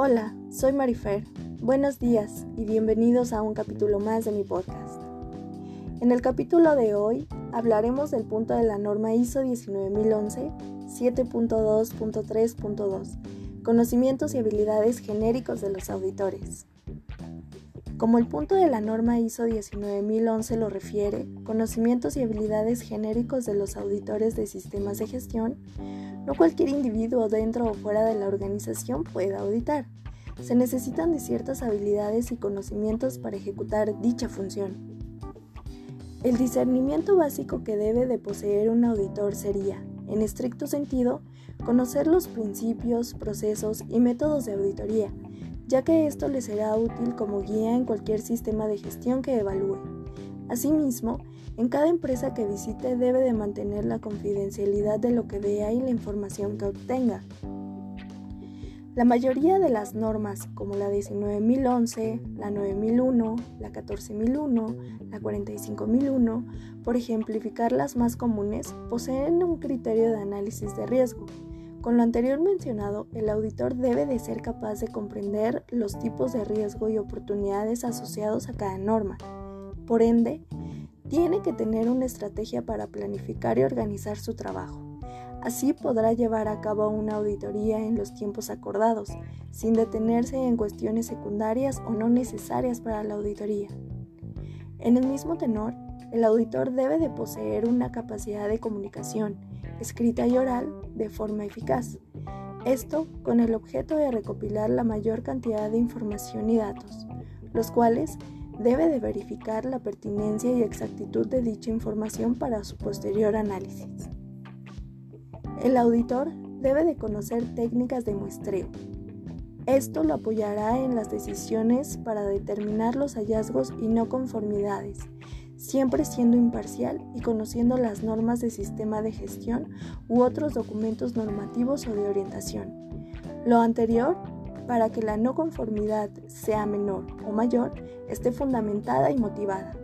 Hola, soy Marifer. Buenos días y bienvenidos a un capítulo más de mi podcast. En el capítulo de hoy hablaremos del punto de la norma ISO 19011 7.2.3.2, conocimientos y habilidades genéricos de los auditores. Como el punto de la norma ISO 19011 lo refiere, conocimientos y habilidades genéricos de los auditores de sistemas de gestión, no cualquier individuo dentro o fuera de la organización puede auditar. Se necesitan de ciertas habilidades y conocimientos para ejecutar dicha función. El discernimiento básico que debe de poseer un auditor sería, en estricto sentido, conocer los principios, procesos y métodos de auditoría, ya que esto le será útil como guía en cualquier sistema de gestión que evalúe. Asimismo, en cada empresa que visite debe de mantener la confidencialidad de lo que vea y la información que obtenga. La mayoría de las normas, como la 19011, la 9001, la 14001, la 45001, por ejemplificar las más comunes, poseen un criterio de análisis de riesgo, con lo anterior mencionado, el auditor debe de ser capaz de comprender los tipos de riesgo y oportunidades asociados a cada norma. Por ende, tiene que tener una estrategia para planificar y organizar su trabajo. Así podrá llevar a cabo una auditoría en los tiempos acordados, sin detenerse en cuestiones secundarias o no necesarias para la auditoría. En el mismo tenor, el auditor debe de poseer una capacidad de comunicación, escrita y oral, de forma eficaz. Esto con el objeto de recopilar la mayor cantidad de información y datos, los cuales debe de verificar la pertinencia y exactitud de dicha información para su posterior análisis. El auditor debe de conocer técnicas de muestreo. Esto lo apoyará en las decisiones para determinar los hallazgos y no conformidades siempre siendo imparcial y conociendo las normas de sistema de gestión u otros documentos normativos o de orientación. Lo anterior para que la no conformidad sea menor o mayor, esté fundamentada y motivada.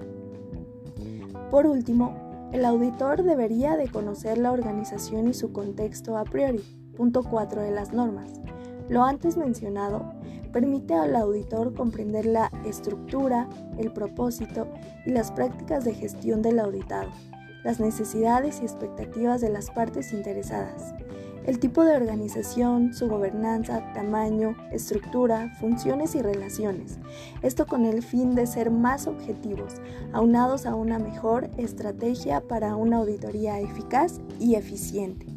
Por último, el auditor debería de conocer la organización y su contexto a priori, punto 4 de las normas. Lo antes mencionado permite al auditor comprender la estructura, el propósito y las prácticas de gestión del auditado, las necesidades y expectativas de las partes interesadas, el tipo de organización, su gobernanza, tamaño, estructura, funciones y relaciones. Esto con el fin de ser más objetivos, aunados a una mejor estrategia para una auditoría eficaz y eficiente.